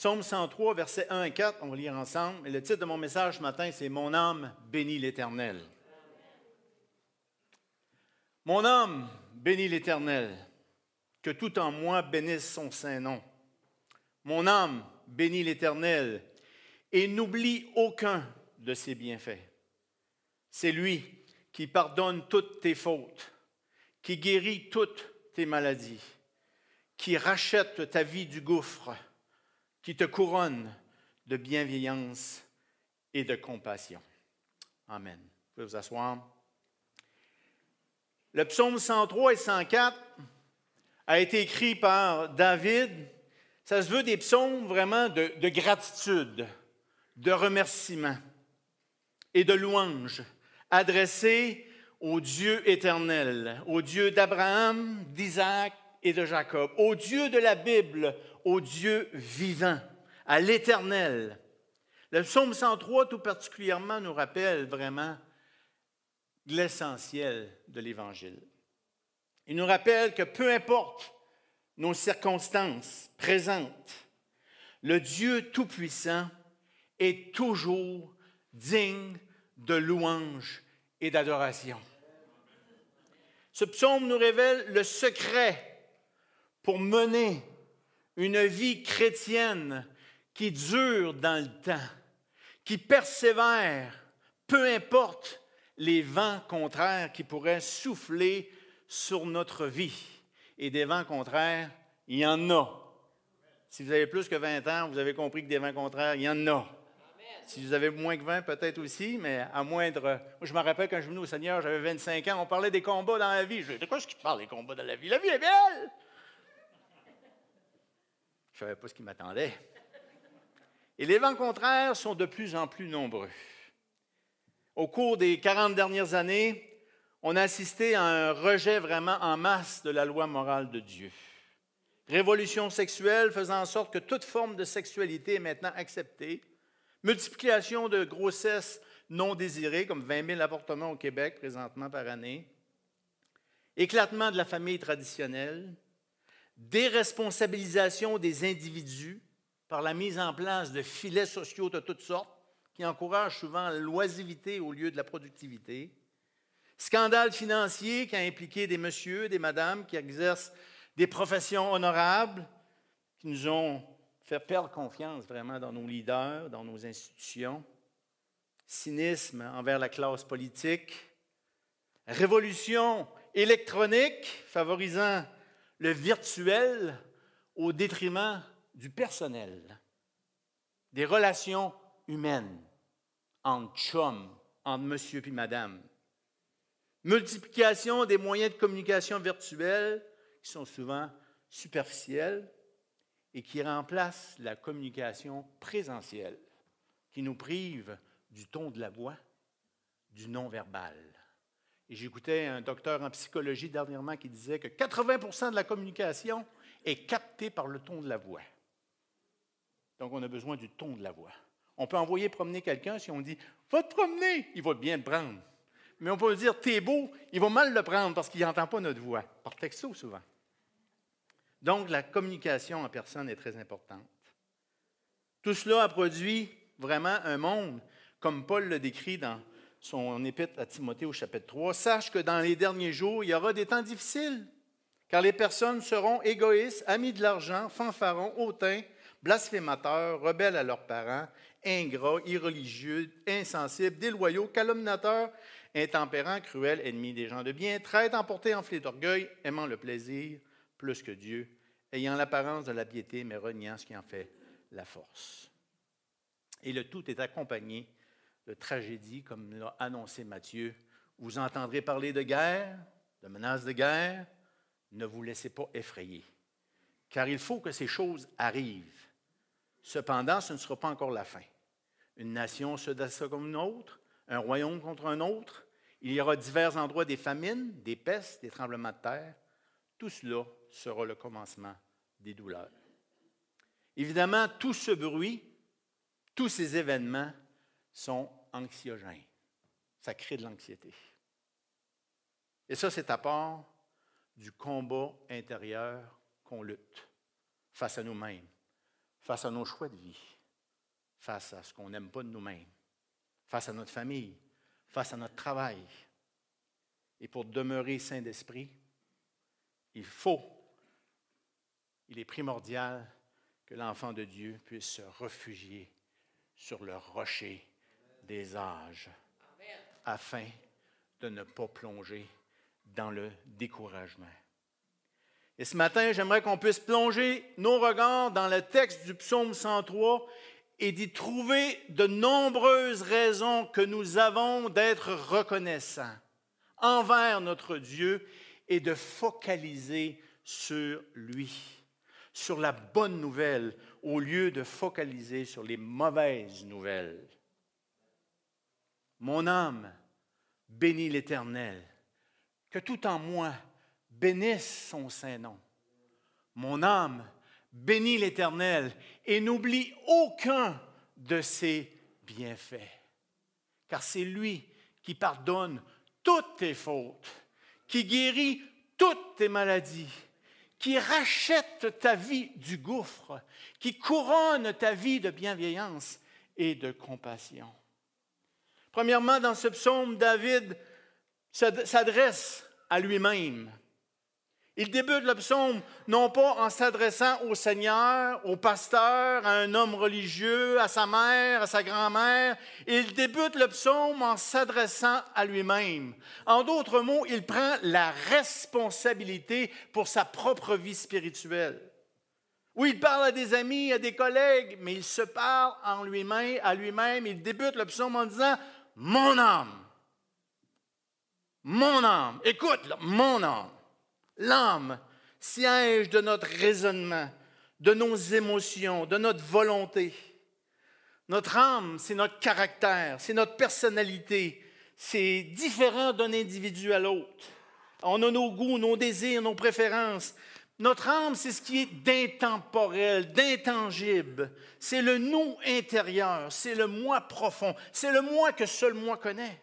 Psaume 103, versets 1 et 4, on va lire ensemble. Et le titre de mon message ce matin, c'est Mon âme bénit l'Éternel. Mon âme bénit l'Éternel, que tout en moi bénisse son saint nom. Mon âme bénit l'Éternel et n'oublie aucun de ses bienfaits. C'est lui qui pardonne toutes tes fautes, qui guérit toutes tes maladies, qui rachète ta vie du gouffre, qui te couronne de bienveillance et de compassion. Amen. Vous pouvez vous asseoir. Le psaume 103 et 104 a été écrit par David. Ça se veut des psaumes vraiment de, de gratitude, de remerciement et de louange adressés au Dieu éternel, au Dieu d'Abraham, d'Isaac et de Jacob, au Dieu de la Bible, au Dieu vivant, à l'éternel. Le psaume 103 tout particulièrement nous rappelle vraiment l'essentiel de l'Évangile. Il nous rappelle que peu importe nos circonstances présentes, le Dieu Tout-Puissant est toujours digne de louange et d'adoration. Ce psaume nous révèle le secret pour mener une vie chrétienne qui dure dans le temps, qui persévère, peu importe les vents contraires qui pourraient souffler sur notre vie. Et des vents contraires, il y en a. Si vous avez plus que 20 ans, vous avez compris que des vents contraires, il y en a. Si vous avez moins que 20, peut-être aussi, mais à moindre. Moi, je me rappelle quand je suis venu au Seigneur, j'avais 25 ans, on parlait des combats dans la vie. Je de quoi est-ce qu'il parle des combats dans la vie? La vie est belle! Je ne savais pas ce qui m'attendait. Et les vents contraires sont de plus en plus nombreux. Au cours des 40 dernières années, on a assisté à un rejet vraiment en masse de la loi morale de Dieu. Révolution sexuelle faisant en sorte que toute forme de sexualité est maintenant acceptée Multiplication de grossesses non désirées, comme 20 000 avortements au Québec présentement par année. Éclatement de la famille traditionnelle. Déresponsabilisation des individus par la mise en place de filets sociaux de toutes sortes qui encouragent souvent l'oisivité au lieu de la productivité. Scandale financier qui a impliqué des messieurs, des madames qui exercent des professions honorables, qui nous ont faire perdre confiance vraiment dans nos leaders, dans nos institutions, cynisme envers la classe politique, révolution électronique favorisant le virtuel au détriment du personnel, des relations humaines entre chums, entre monsieur et madame, multiplication des moyens de communication virtuels qui sont souvent superficiels, et qui remplace la communication présentielle, qui nous prive du ton de la voix, du non-verbal. Et j'écoutais un docteur en psychologie dernièrement qui disait que 80% de la communication est captée par le ton de la voix. Donc, on a besoin du ton de la voix. On peut envoyer promener quelqu'un si on dit Va te promener, il va bien le prendre. Mais on peut dire T'es beau, il va mal le prendre parce qu'il n'entend pas notre voix, par texto souvent. Donc, la communication en personne est très importante. Tout cela a produit vraiment un monde, comme Paul le décrit dans son épître à Timothée au chapitre 3. Sache que dans les derniers jours, il y aura des temps difficiles, car les personnes seront égoïstes, amis de l'argent, fanfarons, hautains, blasphémateurs, rebelles à leurs parents, ingrats, irreligieux, insensibles, déloyaux, calomniateurs, intempérants, cruels, ennemis des gens de bien, traîtres, emportés, enflés d'orgueil, aimant le plaisir, plus que Dieu, ayant l'apparence de la piété, mais reniant ce qui en fait la force. Et le tout est accompagné de tragédies, comme l'a annoncé Matthieu. Vous entendrez parler de guerre, de menaces de guerre. Ne vous laissez pas effrayer, car il faut que ces choses arrivent. Cependant, ce ne sera pas encore la fin. Une nation se décidera comme une autre, un royaume contre un autre. Il y aura divers endroits des famines, des pestes, des tremblements de terre. Tout cela sera le commencement des douleurs. Évidemment, tout ce bruit, tous ces événements sont anxiogènes. Ça crée de l'anxiété. Et ça, c'est à part du combat intérieur qu'on lutte face à nous-mêmes face à nos choix de vie, face à ce qu'on n'aime pas de nous-mêmes, face à notre famille, face à notre travail. Et pour demeurer saint d'esprit, il faut, il est primordial que l'enfant de Dieu puisse se réfugier sur le rocher des âges afin de ne pas plonger dans le découragement. Et ce matin, j'aimerais qu'on puisse plonger nos regards dans le texte du psaume 103 et d'y trouver de nombreuses raisons que nous avons d'être reconnaissants envers notre Dieu et de focaliser sur lui, sur la bonne nouvelle, au lieu de focaliser sur les mauvaises nouvelles. Mon âme bénit l'Éternel, que tout en moi bénisse son saint nom. Mon âme bénit l'Éternel et n'oublie aucun de ses bienfaits, car c'est lui qui pardonne toutes tes fautes, qui guérit toutes tes maladies, qui rachète ta vie du gouffre, qui couronne ta vie de bienveillance et de compassion. Premièrement, dans ce psaume, David s'adresse à lui-même. Il débute le psaume non pas en s'adressant au Seigneur, au pasteur, à un homme religieux, à sa mère, à sa grand-mère. Il débute le psaume en s'adressant à lui-même. En d'autres mots, il prend la responsabilité pour sa propre vie spirituelle. Oui, il parle à des amis, à des collègues, mais il se parle en lui-même, à lui-même. Il débute le psaume en disant Mon âme, mon âme, écoute, mon âme. L'âme, siège de notre raisonnement, de nos émotions, de notre volonté. Notre âme, c'est notre caractère, c'est notre personnalité. C'est différent d'un individu à l'autre. On a nos goûts, nos désirs, nos préférences. Notre âme, c'est ce qui est d'intemporel, d'intangible. C'est le nous intérieur, c'est le moi profond, c'est le moi que seul moi connais.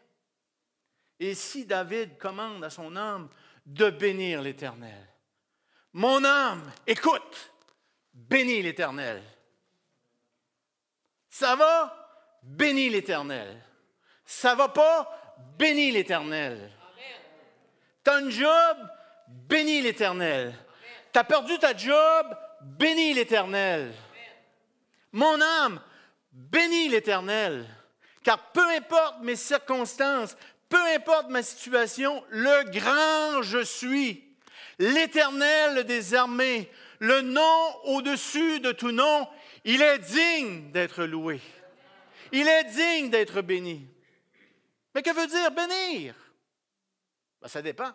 Et si David commande à son âme de bénir l'Éternel. Mon âme, écoute, bénis l'Éternel. Ça va? Bénis l'Éternel. Ça va pas? Bénis l'Éternel. Un job? Bénis l'Éternel. T'as perdu ta job? Bénis l'Éternel. Mon âme, bénis l'Éternel. Car peu importe mes circonstances, peu importe ma situation, le grand je suis, l'éternel des armées, le nom au-dessus de tout nom, il est digne d'être loué. Il est digne d'être béni. Mais que veut dire bénir? Ben, ça dépend.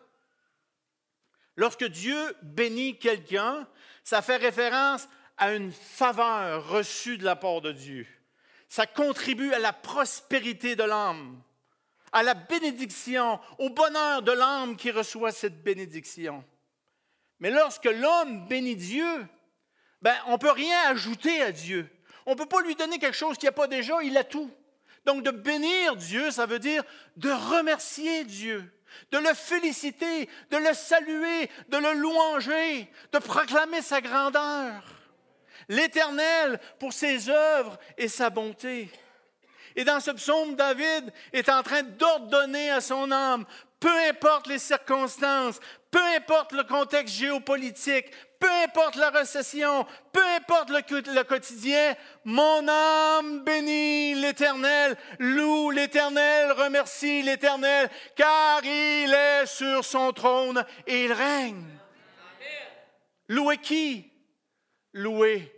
Lorsque Dieu bénit quelqu'un, ça fait référence à une faveur reçue de la part de Dieu. Ça contribue à la prospérité de l'âme à la bénédiction, au bonheur de l'âme qui reçoit cette bénédiction. Mais lorsque l'homme bénit Dieu, ben, on ne peut rien ajouter à Dieu. On ne peut pas lui donner quelque chose qu'il n'y a pas déjà, il a tout. Donc de bénir Dieu, ça veut dire de remercier Dieu, de le féliciter, de le saluer, de le louanger, de proclamer sa grandeur. L'Éternel pour ses œuvres et sa bonté. Et dans ce psaume, David est en train d'ordonner à son âme, peu importe les circonstances, peu importe le contexte géopolitique, peu importe la récession, peu importe le, quotidien, mon âme bénit l'Éternel, loue l'Éternel, remercie l'Éternel, car il est sur son trône et il règne. Louez qui? Louez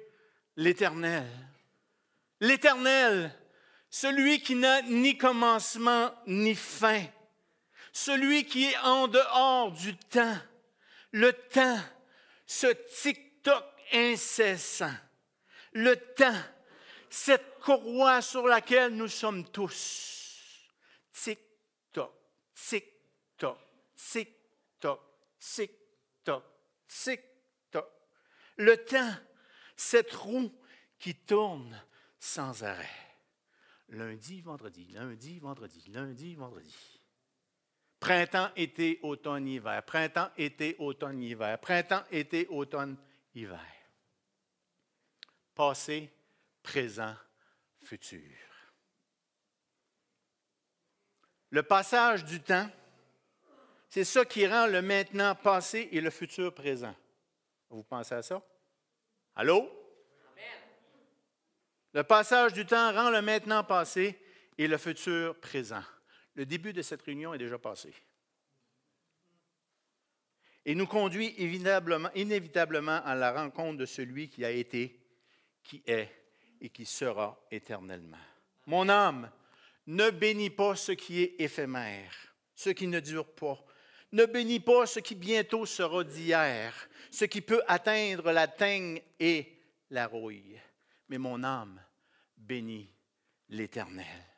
l'Éternel. L'Éternel, celui qui n'a ni commencement ni fin, celui qui est en dehors du temps, le temps, ce tic-toc incessant, le temps, cette courroie sur laquelle nous sommes tous. Tic-toc, tic-toc, tic-toc, tic-toc, tic-toc. Le temps, cette roue qui tourne sans arrêt lundi, vendredi, lundi, vendredi, lundi, vendredi. Printemps, été, automne, hiver. Printemps, été, automne, hiver. Printemps, été, automne, hiver. passé, présent, futur. Le passage du temps, c'est ça qui rend le maintenant passé et le futur présent. Vous pensez à ça? Allô? Le passage du temps rend le maintenant passé et le futur présent. Le début de cette réunion est déjà passé. Et nous conduit inévitablement, à la rencontre de celui qui a été, qui est et qui sera éternellement. Mon âme, ne bénis pas ce qui est éphémère, ce qui ne dure pas. Ne bénis pas ce qui bientôt sera d'hier, ce qui peut atteindre la teigne et la rouille. Mais mon âme, bénis l'Éternel.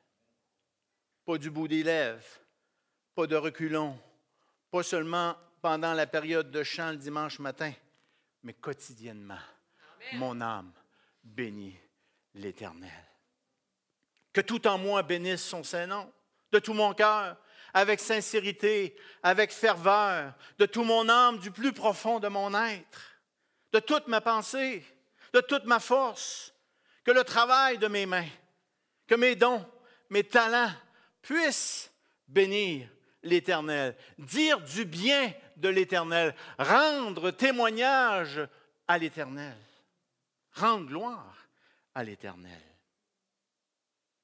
Pas du bout des lèvres, pas de reculons, pas seulement pendant la période de chant le dimanche matin, mais quotidiennement. Mon âme bénit l'Éternel. Que tout en moi bénisse son Saint-Nom, de tout mon cœur, avec sincérité, avec ferveur, de tout mon âme, du plus profond de mon être, de toute ma pensée, de toute ma force, que le travail de mes mains, que mes dons, mes talents puissent bénir l'Éternel, dire du bien de l'Éternel, rendre témoignage à l'Éternel, rendre gloire à l'Éternel.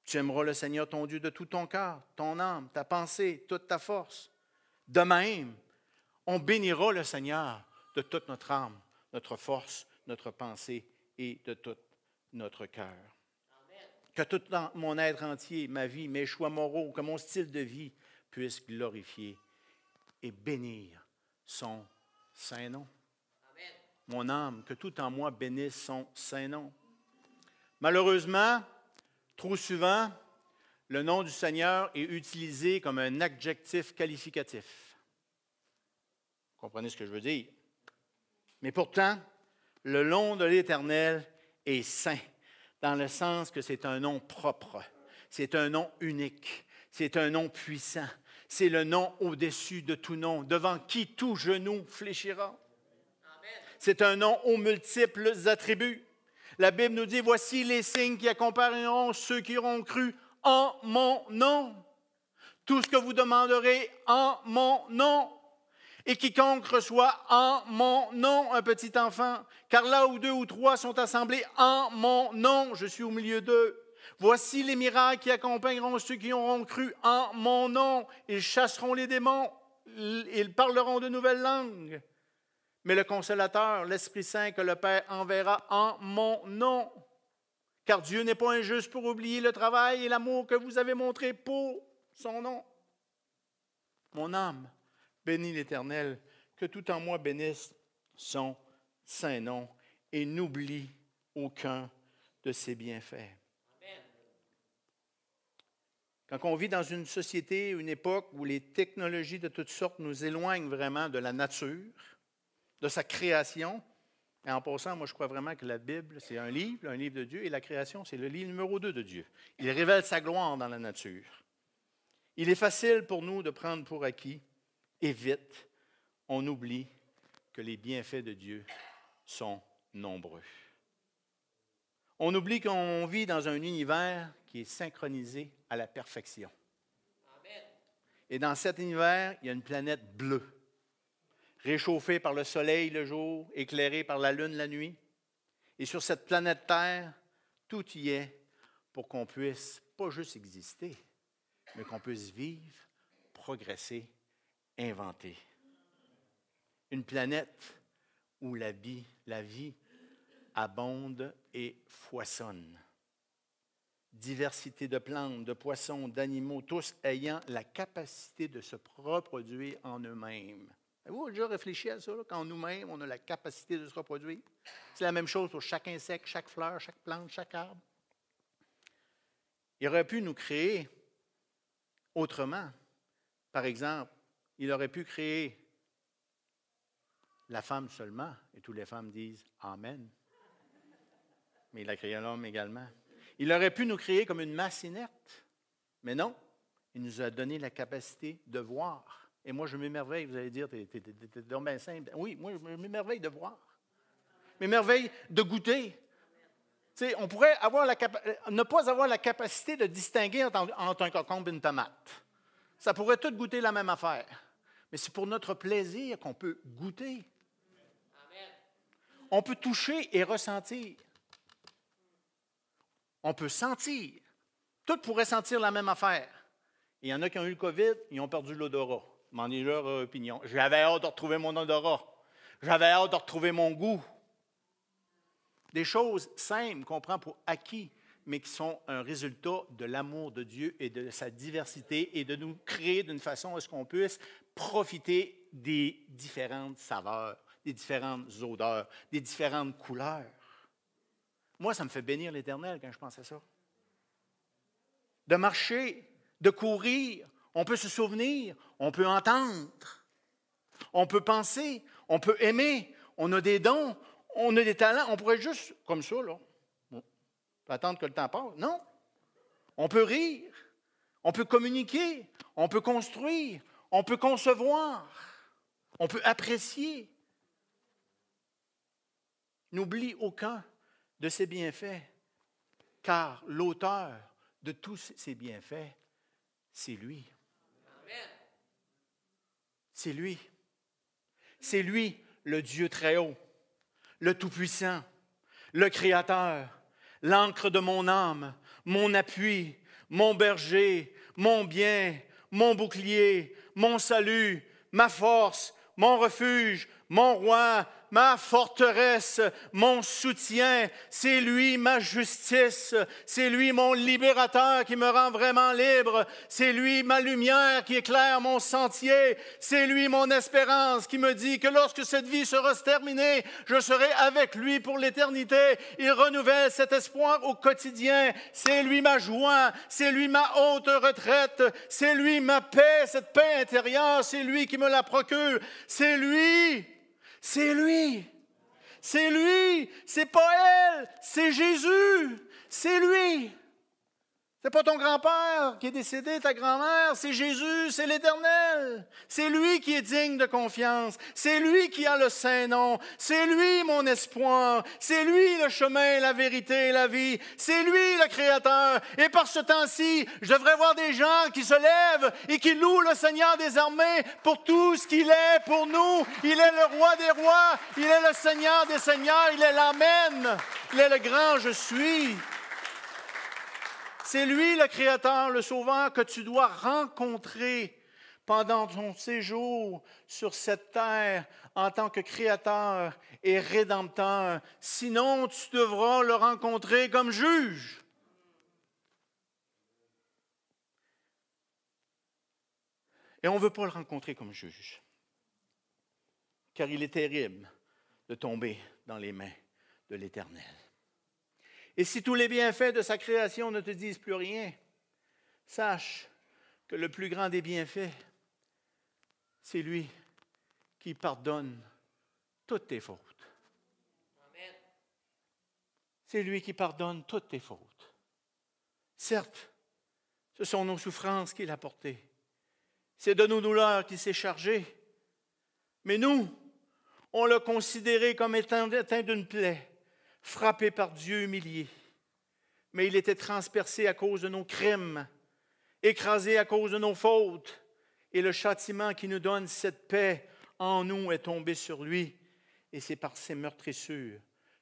Tu aimeras le Seigneur ton Dieu de tout ton cœur, ton âme, ta pensée, toute ta force. De même, on bénira le Seigneur de toute notre âme, notre force, notre pensée et de tout notre cœur. Que tout mon être entier, ma vie, mes choix moraux, que mon style de vie puisse glorifier et bénir son saint nom. Mon âme, que tout en moi bénisse son saint nom. Malheureusement, trop souvent, le nom du Seigneur est utilisé comme un adjectif qualificatif. Vous comprenez ce que je veux dire? Mais pourtant, le nom de l'Éternel est saint, dans le sens que c'est un nom propre, c'est un nom unique, c'est un nom puissant, c'est le nom au-dessus de tout nom, devant qui tout genou fléchira. C'est un nom aux multiples attributs. La Bible nous dit, voici les signes qui accompagneront ceux qui auront cru en mon nom. Tout ce que vous demanderez en mon nom. Et quiconque reçoit en mon nom un petit enfant, car là où deux ou trois sont assemblés en mon nom, je suis au milieu d'eux. Voici les miracles qui accompagneront ceux qui auront cru en mon nom. Ils chasseront les démons, ils parleront de nouvelles langues. Mais le consolateur, l'Esprit Saint que le Père enverra en mon nom. Car Dieu n'est pas injuste pour oublier le travail et l'amour que vous avez montré pour son nom. Mon âme, bénis l'Éternel, que tout en moi bénisse son saint nom et n'oublie aucun de ses bienfaits. Quand on vit dans une société, une époque où les technologies de toutes sortes nous éloignent vraiment de la nature, de sa création, et en passant, moi je crois vraiment que la Bible, c'est un livre, un livre de Dieu, et la création, c'est le livre numéro 2 de Dieu. Il révèle sa gloire dans la nature. Il est facile pour nous de prendre pour acquis et vite, on oublie que les bienfaits de Dieu sont nombreux. On oublie qu'on vit dans un univers qui est synchronisé à la perfection. Et dans cet univers, il y a une planète bleue, réchauffée par le soleil le jour, éclairée par la lune la nuit. Et sur cette planète Terre, tout y est pour qu'on puisse pas juste exister, mais qu'on puisse vivre, progresser inventé. Une planète où la vie, la vie abonde et foisonne. Diversité de plantes, de poissons, d'animaux, tous ayant la capacité de se reproduire en eux-mêmes. Avez-vous déjà réfléchi à ça, quand nous-mêmes, on a la capacité de se reproduire? C'est la même chose pour chaque insecte, chaque fleur, chaque plante, chaque arbre. Il aurait pu nous créer autrement. Par exemple, il aurait pu créer la femme seulement, et toutes les femmes disent Amen. Mais il a créé l'homme également. Il aurait pu nous créer comme une masse inerte, mais non, il nous a donné la capacité de voir. Et moi, je m'émerveille, vous allez dire, t'es bien simple. Oui, moi, je m'émerveille de voir. M'émerveille de goûter. on pourrait avoir la ne pas avoir la capacité de distinguer entre, un concombre et une tomate. Ça pourrait tout goûter la même affaire. Mais c'est pour notre plaisir qu'on peut goûter. On peut toucher et ressentir. On peut sentir. Tout pourrait sentir la même affaire. Il y en a qui ont eu le COVID, ils ont perdu l'odorat. M'en est leur opinion. J'avais hâte de retrouver mon odorat. J'avais hâte de retrouver mon goût. Des choses simples qu'on prend pour acquis, mais qui sont un résultat de l'amour de Dieu et de sa diversité et de nous créer d'une façon à ce qu'on puisse profiter des différentes saveurs, des différentes odeurs, des différentes couleurs. Moi, ça me fait bénir l'Éternel quand je pense à ça. De marcher, de courir, on peut se souvenir, on peut entendre, on peut penser, on peut aimer, on a des dons, on a des talents, on pourrait juste comme ça, là. attendre que le temps passe. Non. On peut rire, on peut communiquer, on peut construire, on peut concevoir, on peut apprécier. N'oublie aucun de ces bienfaits, car l'auteur de tous ces bienfaits, c'est lui. C'est lui. C'est lui, le Dieu très haut le Tout-Puissant, le Créateur, l'encre de mon âme, mon appui, mon berger, mon bien, mon bouclier, mon salut, ma force, mon refuge, mon roi, ma forteresse, mon soutien. C'est lui ma justice. C'est lui mon libérateur qui me rend vraiment libre. C'est lui ma lumière qui éclaire mon sentier. C'est lui mon espérance qui me dit que lorsque cette vie sera terminée, je serai avec lui pour l'éternité. Il renouvelle cet espoir au quotidien. C'est lui ma joie. C'est lui ma haute retraite. C'est lui ma paix, cette paix intérieure. C'est lui qui me la procure. C'est lui c'est lui. C'est lui. C'est pas elle. C'est Jésus. C'est lui. C'est pas ton grand-père qui est décédé, ta grand-mère, c'est Jésus, c'est l'Éternel. C'est lui qui est digne de confiance. C'est lui qui a le Saint-Nom. C'est lui mon espoir. C'est lui le chemin, la vérité et la vie. C'est lui le Créateur. Et par ce temps-ci, je devrais voir des gens qui se lèvent et qui louent le Seigneur des armées pour tout ce qu'il est pour nous. Il est le roi des rois. Il est le Seigneur des seigneurs. Il est l'Amen. Il est le grand je suis. C'est lui le Créateur, le Sauveur que tu dois rencontrer pendant ton séjour sur cette terre en tant que Créateur et Rédempteur. Sinon, tu devras le rencontrer comme juge. Et on ne veut pas le rencontrer comme juge, car il est terrible de tomber dans les mains de l'Éternel. Et si tous les bienfaits de sa création ne te disent plus rien, sache que le plus grand des bienfaits, c'est lui qui pardonne toutes tes fautes. C'est lui qui pardonne toutes tes fautes. Certes, ce sont nos souffrances qu'il a portées. C'est de nos douleurs qu'il s'est chargé. Mais nous, on l'a considéré comme étant atteint d'une plaie frappé par Dieu humilié. Mais il était transpercé à cause de nos crimes, écrasé à cause de nos fautes. Et le châtiment qui nous donne cette paix en nous est tombé sur lui. Et c'est par ses meurtrissures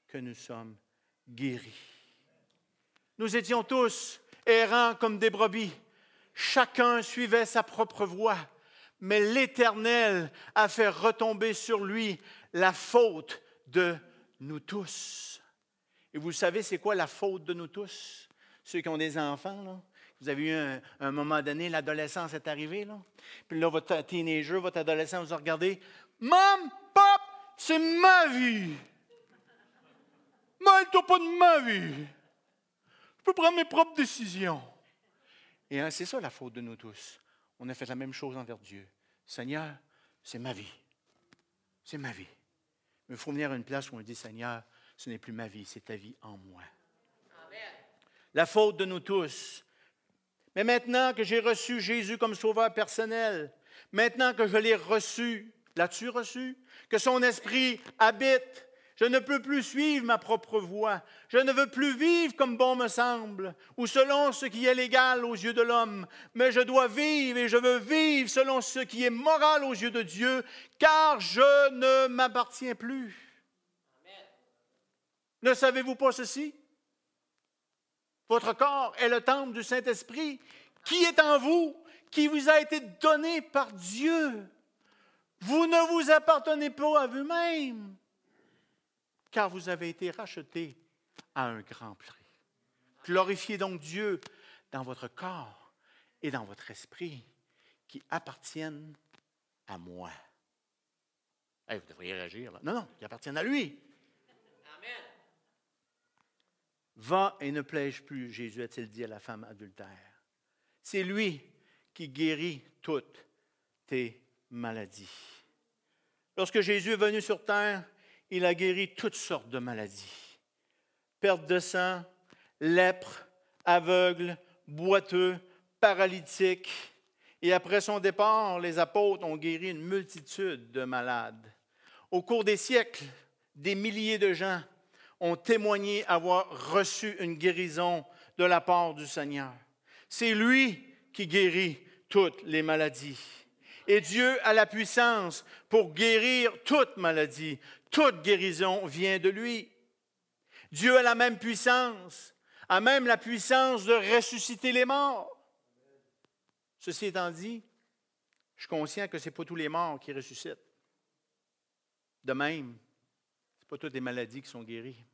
que nous sommes guéris. Nous étions tous errants comme des brebis. Chacun suivait sa propre voie. Mais l'Éternel a fait retomber sur lui la faute de nous tous. Et vous savez, c'est quoi la faute de nous tous? Ceux qui ont des enfants, là. Vous avez eu un, moment donné, l'adolescence est arrivée, là. Puis là, votre teenager, votre adolescent, vous a regardé. Maman, pop, c'est ma vie. Mêle-toi pas de ma vie. Je peux prendre mes propres décisions. Et hein, c'est ça la faute de nous tous. On a fait la même chose envers Dieu. Seigneur, c'est ma vie. C'est ma vie. Mais il faut venir à une place où on dit, Seigneur, ce n'est plus ma vie, c'est ta vie en moi. La faute de nous tous. Mais maintenant que j'ai reçu Jésus comme sauveur personnel, maintenant que je l'ai reçu, l'as-tu reçu? Que son esprit habite, Je ne peux plus suivre ma propre voie. Je ne veux plus vivre comme bon me semble, ou selon ce qui est légal aux yeux de l'homme, mais je dois vivre et je veux vivre selon ce qui est moral aux yeux de Dieu, car je ne m'appartiens plus. Ne savez-vous pas ceci? Votre corps est le temple du Saint-Esprit qui est en vous, qui vous a été donné par Dieu. Vous ne vous appartenez pas à vous-même, car vous avez été racheté à un grand prix. Glorifiez donc Dieu dans votre corps et dans votre esprit qui appartiennent à moi. vous devriez réagir là. Non, non, qui appartiennent à lui. Amen. Va et ne plège plus, Jésus a-t-il dit à la femme adultère. C'est lui qui guérit toutes tes maladies. Lorsque Jésus est venu sur terre, il a guéri toutes sortes de maladies. Perte de sang, lèpre, aveugle, boiteux, paralytique. Et après son départ, les apôtres ont guéri une multitude de malades. Au cours des siècles, des milliers de gens ont témoigné avoir reçu une guérison de la part du Seigneur. C'est lui qui guérit toutes les maladies. Et Dieu a la puissance pour guérir toute maladie. Toute guérison vient de lui. Dieu a la même puissance, a même la puissance de ressusciter les morts. Ceci étant dit, je suis conscient que ce n'est pas tous les morts qui ressuscitent. De même, ce pas toutes les maladies qui sont guéries.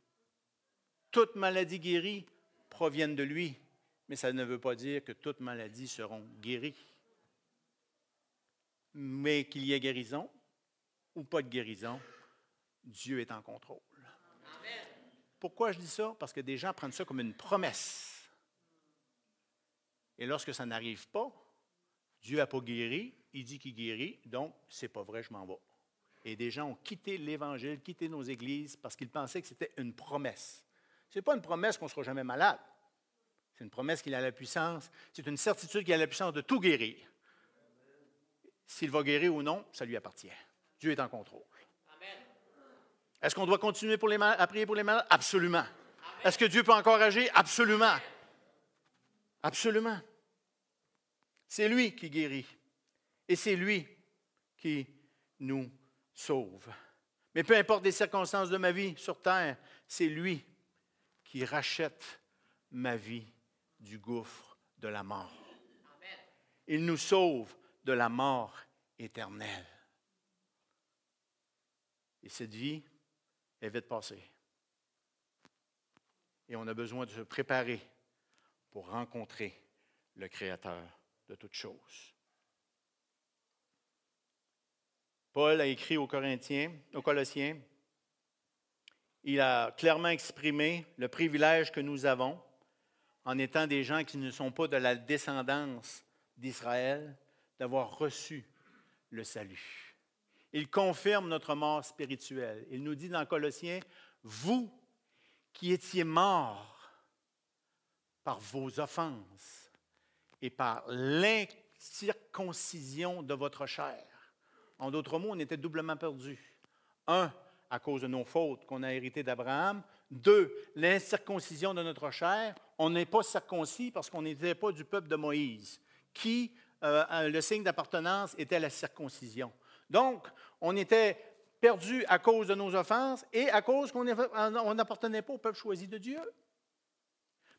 Toutes maladies guéries proviennent de lui, mais ça ne veut pas dire que toutes maladies seront guéries. Mais qu'il y ait guérison ou pas de guérison, Dieu est en contrôle. Pourquoi je dis ça? Parce que des gens prennent ça comme une promesse. Et lorsque ça n'arrive pas, Dieu n'a pas guéri, il dit qu'il guérit, donc c'est pas vrai, je m'en vais. Et des gens ont quitté l'Évangile, quitté nos églises parce qu'ils pensaient que c'était une promesse. Ce n'est pas une promesse qu'on ne sera jamais malade. C'est une promesse qu'il a la puissance. C'est une certitude qu'il a la puissance de tout guérir. S'il va guérir ou non, ça lui appartient. Dieu est en contrôle. Est-ce qu'on doit continuer pour les à prier pour les malades? Absolument. Est-ce que Dieu peut encore agir? Absolument. Absolument. C'est lui qui guérit. Et c'est lui qui nous sauve. Mais peu importe les circonstances de ma vie sur terre, c'est lui qui rachète ma vie du gouffre de la mort. Il nous sauve de la mort éternelle. Et cette vie est vite passée. Et on a besoin de se préparer pour rencontrer le Créateur de toutes choses. Paul a écrit aux Corinthiens, aux Colossiens, il a clairement exprimé le privilège que nous avons en étant des gens qui ne sont pas de la descendance d'Israël, d'avoir reçu le salut. Il confirme notre mort spirituelle. Il nous dit dans Colossiens, vous qui étiez morts par vos offenses et par l'incirconcision de votre chair. En d'autres mots, on était doublement perdus. Un, à cause de nos fautes qu'on a héritées d'Abraham. Deux, l'incirconcision de notre chair. On n'est pas circoncis parce qu'on n'était pas du peuple de Moïse, qui, euh, le signe d'appartenance était la circoncision. Donc, on était perdu à cause de nos offenses et à cause qu'on n'appartenait pas au peuple choisi de Dieu.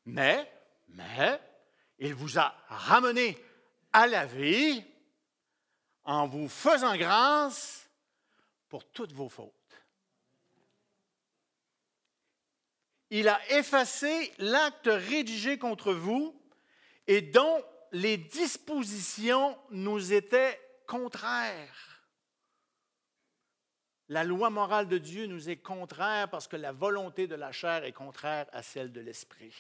Mais, mais, il vous a ramené à la vie en vous faisant grâce pour toutes vos fautes. Il a effacé l'acte rédigé contre vous et dont les dispositions nous étaient contraires. La loi morale de Dieu nous est contraire parce que la volonté de la chair est contraire à celle de l'esprit.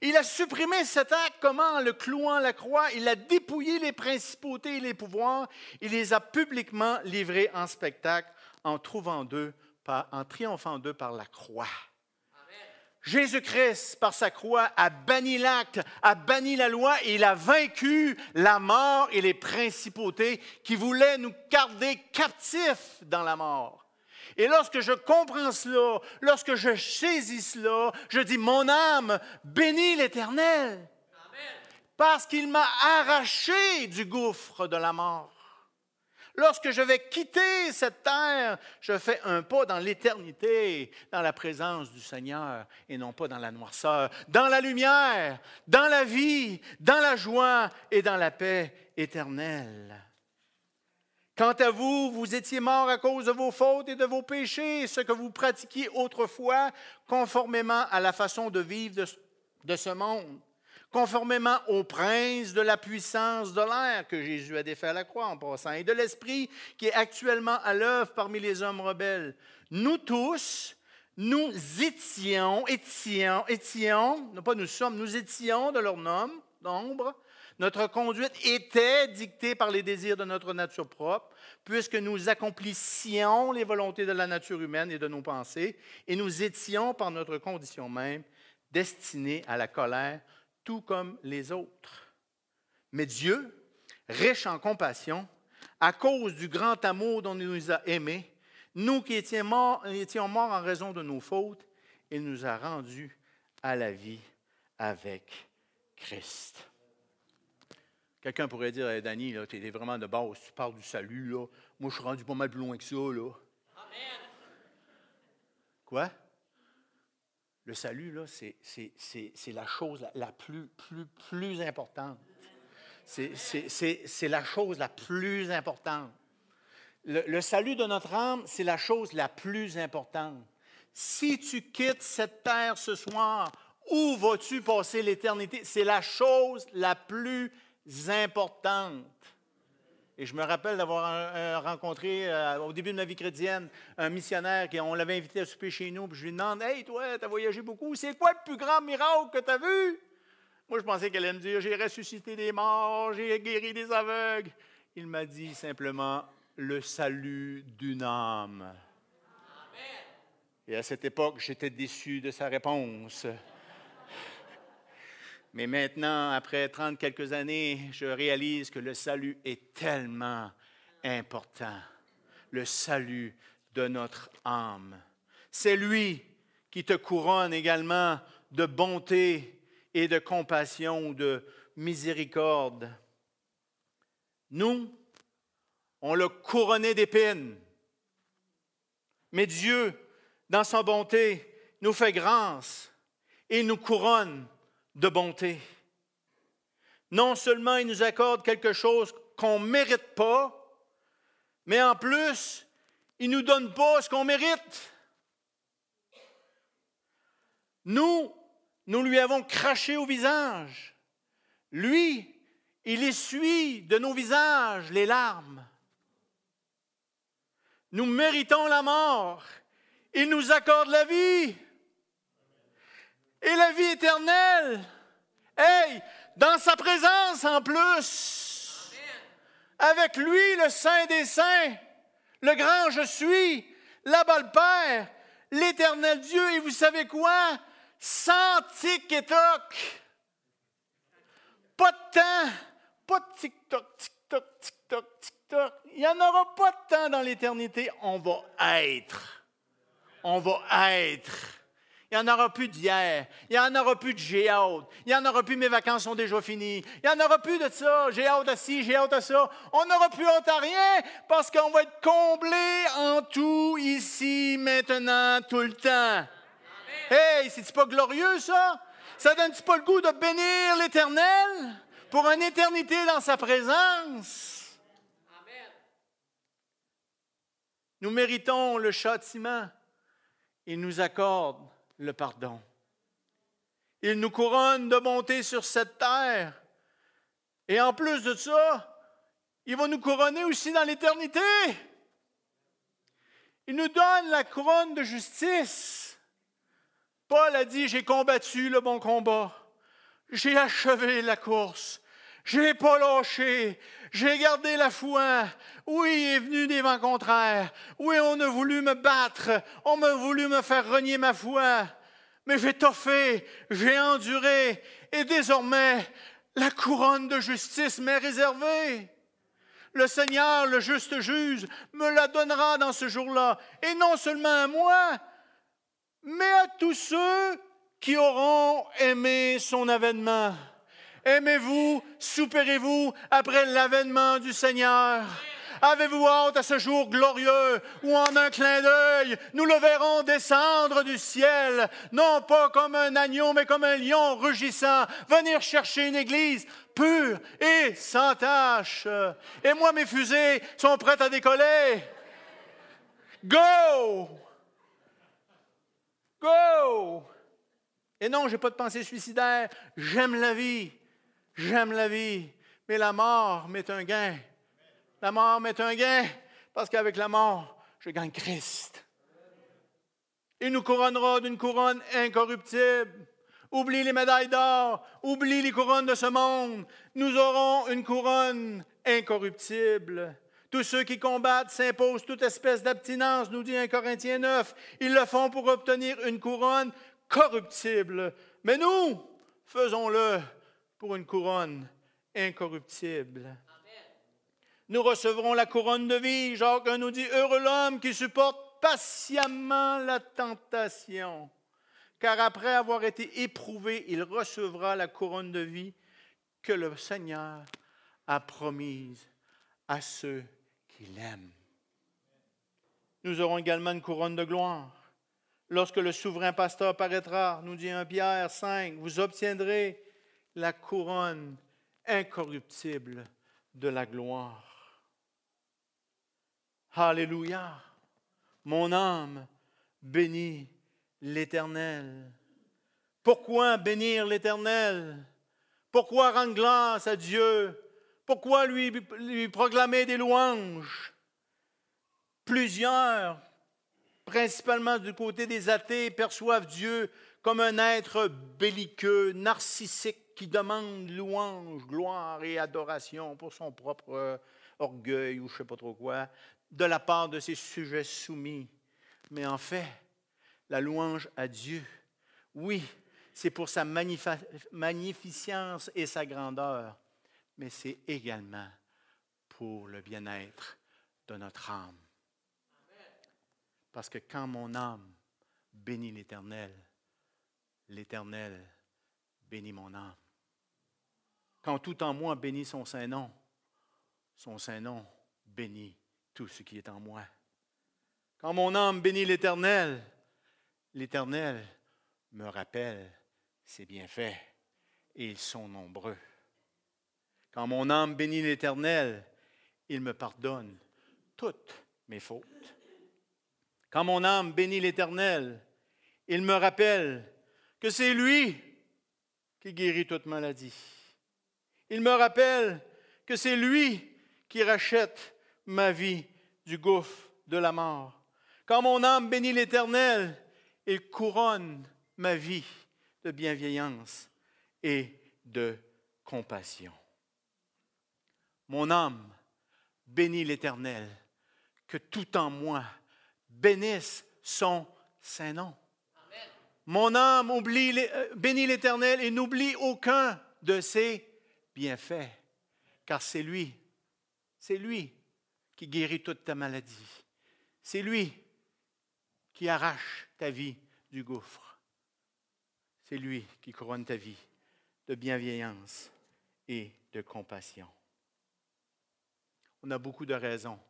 Il a supprimé cet acte, comment? En le clouant à la croix, il a dépouillé les principautés et les pouvoirs, il les a publiquement livrés en spectacle en, trouvant d'eux, en triomphant d'eux par la croix. Jésus-Christ, par sa croix, a banni l'acte, a banni la loi et il a vaincu la mort et les principautés qui voulaient nous garder captifs dans la mort. Et lorsque je comprends cela, lorsque je saisis cela, je dis, mon âme bénit l'Éternel, parce qu'il m'a arraché du gouffre de la mort. Lorsque je vais quitter cette terre, je fais un pas dans l'éternité, dans la présence du Seigneur et non pas dans la noirceur, dans la lumière, dans la vie, dans la joie et dans la paix éternelle. Quant à vous, vous étiez morts à cause de vos fautes et de vos péchés, ce que vous pratiquiez autrefois, conformément à la façon de vivre de, de ce monde conformément au prince de la puissance de l'air que Jésus a défait à la croix en passant, et de l'esprit qui est actuellement à l'œuvre parmi les hommes rebelles. Nous tous, nous étions, étions, étions, non pas nous sommes, nous étions de leur nom, nombre. Notre conduite était dictée par les désirs de notre nature propre, puisque nous accomplissions les volontés de la nature humaine et de nos pensées, et nous étions, par notre condition même, destinés à la colère tout comme les autres. Mais Dieu, riche en compassion, à cause du grand amour dont il nous a aimés, nous qui étions morts, étions morts en raison de nos fautes, il nous a rendus à la vie avec Christ. Quelqu'un pourrait dire, hey, Danny, tu es vraiment de base, tu parles du salut, là. Moi, je suis rendu pas mal plus loin que ça, là. Amen. Quoi? Le salut, là, c'est la chose la plus, plus, plus importante. C'est la chose la plus importante. Le, le salut de notre âme, c'est la chose la plus importante. Si tu quittes cette terre ce soir, où vas-tu passer l'éternité? C'est la chose la plus importante. Et je me rappelle d'avoir rencontré euh, au début de ma vie chrétienne un missionnaire qui on l'avait invité à souper chez nous. Puis je lui demande Hey, toi, tu as voyagé beaucoup, c'est quoi le plus grand miracle que tu as vu? Moi, je pensais qu'elle allait me dire J'ai ressuscité des morts, j'ai guéri des aveugles. Il m'a dit simplement Le salut d'une âme. Amen. Et à cette époque, j'étais déçu de sa réponse. Mais maintenant, après trente quelques années, je réalise que le salut est tellement important. Le salut de notre âme. C'est lui qui te couronne également de bonté et de compassion, de miséricorde. Nous, on l'a couronné d'épines. Mais Dieu, dans sa bonté, nous fait grâce et nous couronne de bonté. Non seulement il nous accorde quelque chose qu'on ne mérite pas, mais en plus, il ne nous donne pas ce qu'on mérite. Nous, nous lui avons craché au visage. Lui, il essuie de nos visages les larmes. Nous méritons la mort. Il nous accorde la vie et la vie éternelle. Hey, dans sa présence en plus. Avec lui, le Saint des Saints, le grand je suis, là-bas le Père, l'éternel Dieu. Et vous savez quoi? Sans tic et toc. Pas de temps, pas de tic-toc, tic-toc, tic-toc, tic-toc. Il n'y en aura pas de temps dans l'éternité. On va être. On va être. Il n'y en aura plus d'hier. Il n'y en aura plus de j'ai. Il n'y en aura plus mes vacances sont déjà finies. Il n'y en aura plus de ça. J'ai hâte à ci, j'ai hâte à ça. On n'aura plus hâte à rien parce qu'on va être comblé en tout, ici, maintenant, tout le temps. Hey, c'est pas glorieux ça? Ça donne-tu pas le goût de bénir l'Éternel pour une éternité dans sa présence? Nous méritons le châtiment. Il nous accorde le pardon. Il nous couronne de bonté sur cette terre. Et en plus de ça, il va nous couronner aussi dans l'éternité. Il nous donne la couronne de justice. Paul a dit, j'ai combattu le bon combat. J'ai achevé la course. J'ai pas lâché. J'ai gardé la foi. Oui, il est venu des vents contraires. Oui, on a voulu me battre. On a voulu me faire renier ma foi. Mais j'ai toffé, j'ai enduré. Et désormais, la couronne de justice m'est réservée. le Seigneur, le juste juge, me la donnera dans ce jour-là. Et non seulement à moi, mais à tous ceux qui auront aimé son avènement. Aimez-vous, soupirez-vous après l'avènement du Seigneur? Avez-vous hâte à ce jour glorieux où en un clin d'œil, nous le verrons descendre du ciel, non pas comme un agneau, mais comme un lion rugissant, venir chercher une église pure et sans tache. Et moi, mes fusées sont prêtes à décoller. Go! Go! Et non, je n'ai pas de pensée suicidaire. J'aime la vie. J'aime la vie. Mais la mort m'est un gain. La mort m'est un gain parce qu'avec la mort, je gagne Christ. Il nous couronnera d'une couronne incorruptible. Oublie les médailles d'or, oublie les couronnes de ce monde. Nous aurons une couronne incorruptible. Tous ceux qui combattent s'imposent toute espèce d'abstinence, nous dit un Corinthien 9. Ils le font pour obtenir une couronne corruptible. Mais nous, faisons-le pour une couronne incorruptible. Nous recevrons la couronne de vie. Jacques nous dit, heureux l'homme qui supporte patiemment la tentation, car après avoir été éprouvé, il recevra la couronne de vie que le Seigneur a promise à ceux qui l'aiment. Nous aurons également une couronne de gloire. Lorsque le souverain pasteur paraîtra, nous dit un Pierre 5, vous obtiendrez la couronne incorruptible de la gloire. Alléluia. Mon âme bénit l'Éternel. Pourquoi bénir l'Éternel? Pourquoi rendre grâce à Dieu? Pourquoi lui, lui proclamer des louanges? Plusieurs, principalement du côté des athées, perçoivent Dieu comme un être belliqueux, narcissique, qui demande louange, gloire et adoration pour son propre orgueil ou je ne sais pas trop quoi, de la part de ses sujets soumis. Mais en fait, la louange à Dieu, oui, c'est pour sa magnificence et sa grandeur, mais c'est également pour le bien-être de notre âme. Parce que quand mon âme bénit l'Éternel, l'Éternel bénit mon âme. Quand tout en moi bénit son Saint-Nom, son Saint-Nom bénit tout ce qui est en moi. Quand mon âme bénit l'Éternel, l'Éternel me rappelle ses bienfaits, et ils sont nombreux. Quand mon âme bénit l'Éternel, il me pardonne toutes mes fautes. Quand mon âme bénit l'Éternel, il me rappelle que c'est lui qui guérit toute maladie. Il me rappelle que c'est lui qui rachète ma vie du gouffre de la mort. Quand mon âme bénit l'Éternel, il couronne ma vie de bienveillance et de compassion. Mon âme bénit l'Éternel, que tout en moi bénisse son saint nom. Mon âme oublie, euh, bénit l'Éternel et n'oublie aucun de ses bienfaits, car c'est lui, c'est lui qui guérit toute ta maladie. C'est lui qui arrache ta vie du gouffre. C'est lui qui couronne ta vie de bienveillance et de compassion. On a beaucoup de raisons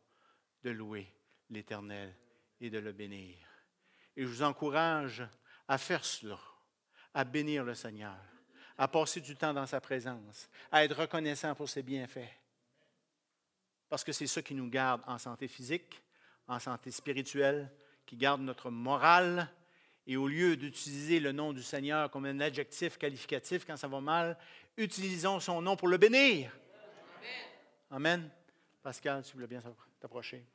de louer l'Éternel et de le bénir. Et je vous encourage à faire cela, à bénir le Seigneur, à passer du temps dans sa présence, à être reconnaissant pour ses bienfaits parce que c'est ça qui nous garde en santé physique, en santé spirituelle, qui garde notre morale. Et au lieu d'utiliser le nom du Seigneur comme un adjectif qualificatif quand ça va mal, utilisons son nom pour le bénir. Amen. Pascal, tu voulais bien t'approcher.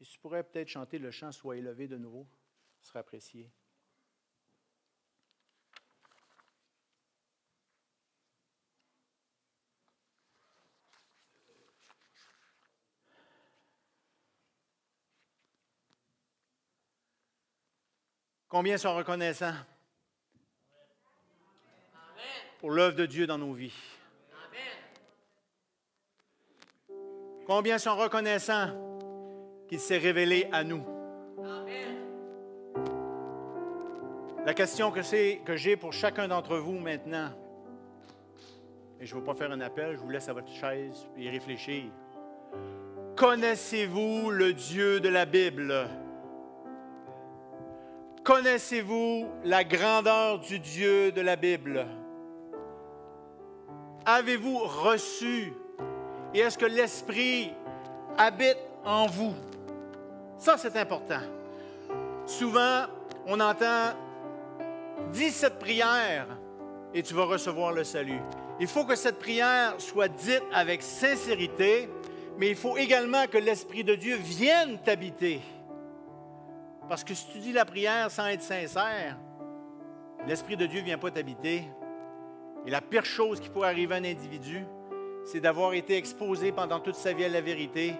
Et tu pourrais peut-être chanter le chant Sois élevé de nouveau, ce serait apprécié. Combien sont reconnaissants? Pour l'œuvre de Dieu dans nos vies? Combien sont reconnaissants qu'il s'est révélé à nous? La question que, que j'ai pour chacun d'entre vous maintenant, et je ne vais pas faire un appel, je vous laisse à votre chaise et réfléchir. Connaissez-vous le Dieu de la Bible? Connaissez-vous la grandeur du Dieu de la Bible? Avez-vous reçu? Et est-ce que l'Esprit habite en vous? Ça, c'est important. Souvent, on entend Dis cette prière et tu vas recevoir le salut. Il faut que cette prière soit dite avec sincérité, mais il faut également que l'Esprit de Dieu vienne t'habiter. Parce que si tu dis la prière sans être sincère, l'Esprit de Dieu ne vient pas t'habiter. Et la pire chose qui pourrait arriver à un individu, c'est d'avoir été exposé pendant toute sa vie à la vérité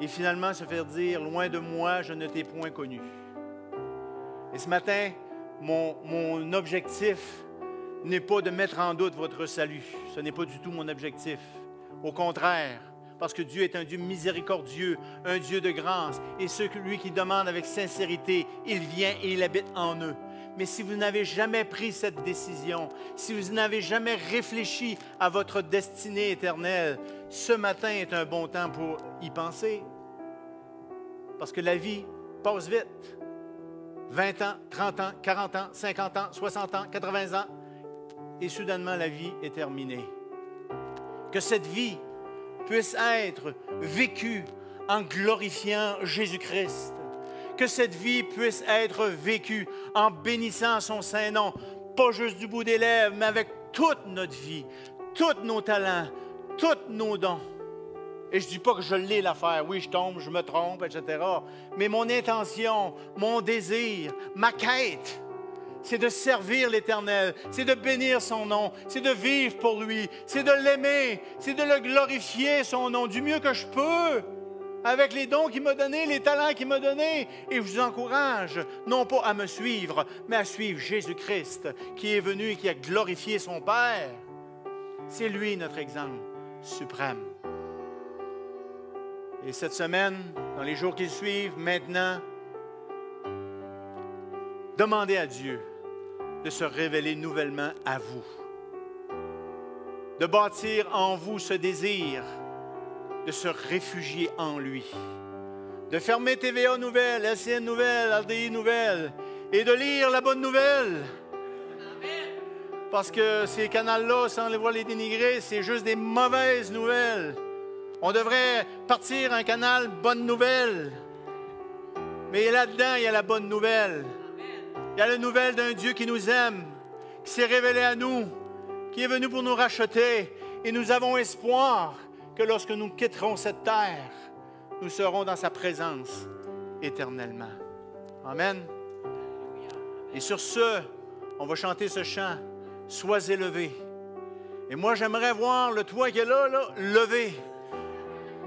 et finalement se faire dire, loin de moi, je ne t'ai point connu. Et ce matin, mon, objectif n'est pas de mettre en doute votre salut. Ce n'est pas du tout mon objectif. Au contraire, parce que Dieu est un Dieu miséricordieux, un Dieu de grâce, et celui qui demande avec sincérité, il vient et il habite en eux. Mais si vous n'avez jamais pris cette décision, si vous n'avez jamais réfléchi à votre destinée éternelle, ce matin est un bon temps pour y penser. Parce que la vie passe vite. 20 ans, 30 ans, 40 ans, 50 ans, 60 ans, 80 ans, et soudainement la vie est terminée. Que cette vie puisse être vécue en glorifiant Jésus-Christ. Que cette vie puisse être vécue en bénissant son Saint-Nom, pas juste du bout des lèvres, mais avec toute notre vie, tous nos talents, tous nos dons. Et je ne dis pas que je l'ai l'affaire. Oui, je tombe, je me trompe, etc. Mais mon intention, mon désir, ma quête, c'est de servir l'Éternel, c'est de bénir son nom, c'est de vivre pour lui, c'est de l'aimer, c'est de le glorifier son nom du mieux que je peux, avec les dons qu'il m'a donnés, les talents qu'il m'a donnés. Et je vous encourage, non pas à me suivre, mais à suivre Jésus-Christ, qui est venu et qui a glorifié son Père. C'est lui notre exemple suprême. Et cette semaine, dans les jours qui suivent, maintenant, demandez à Dieu de se révéler nouvellement à vous, de bâtir en vous ce désir de se réfugier en lui, de fermer TVA Nouvelle, SCN Nouvelle, RDI Nouvelle et de lire la bonne nouvelle. Parce que ces canaux-là, sans les voir les dénigrer, c'est juste des mauvaises nouvelles. On devrait partir un canal Bonne Nouvelle. Mais là-dedans, il y a la bonne nouvelle. Il y a la nouvelle d'un Dieu qui nous aime, qui s'est révélé à nous, qui est venu pour nous racheter. Et nous avons espoir que lorsque nous quitterons cette terre, nous serons dans sa présence éternellement. Amen. Et sur ce, on va chanter ce chant, Sois élevé. Et moi, j'aimerais voir le toit qui est là, là levé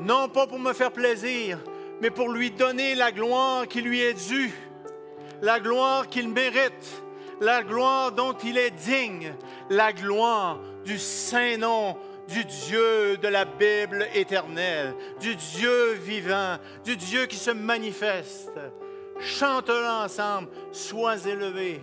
non pas pour me faire plaisir, mais pour lui donner la gloire qui lui est due, la gloire qu'il mérite, la gloire dont il est digne, la gloire du saint nom du Dieu de la Bible éternelle, du Dieu vivant, du Dieu qui se manifeste. Chante-le ensemble, sois élevé.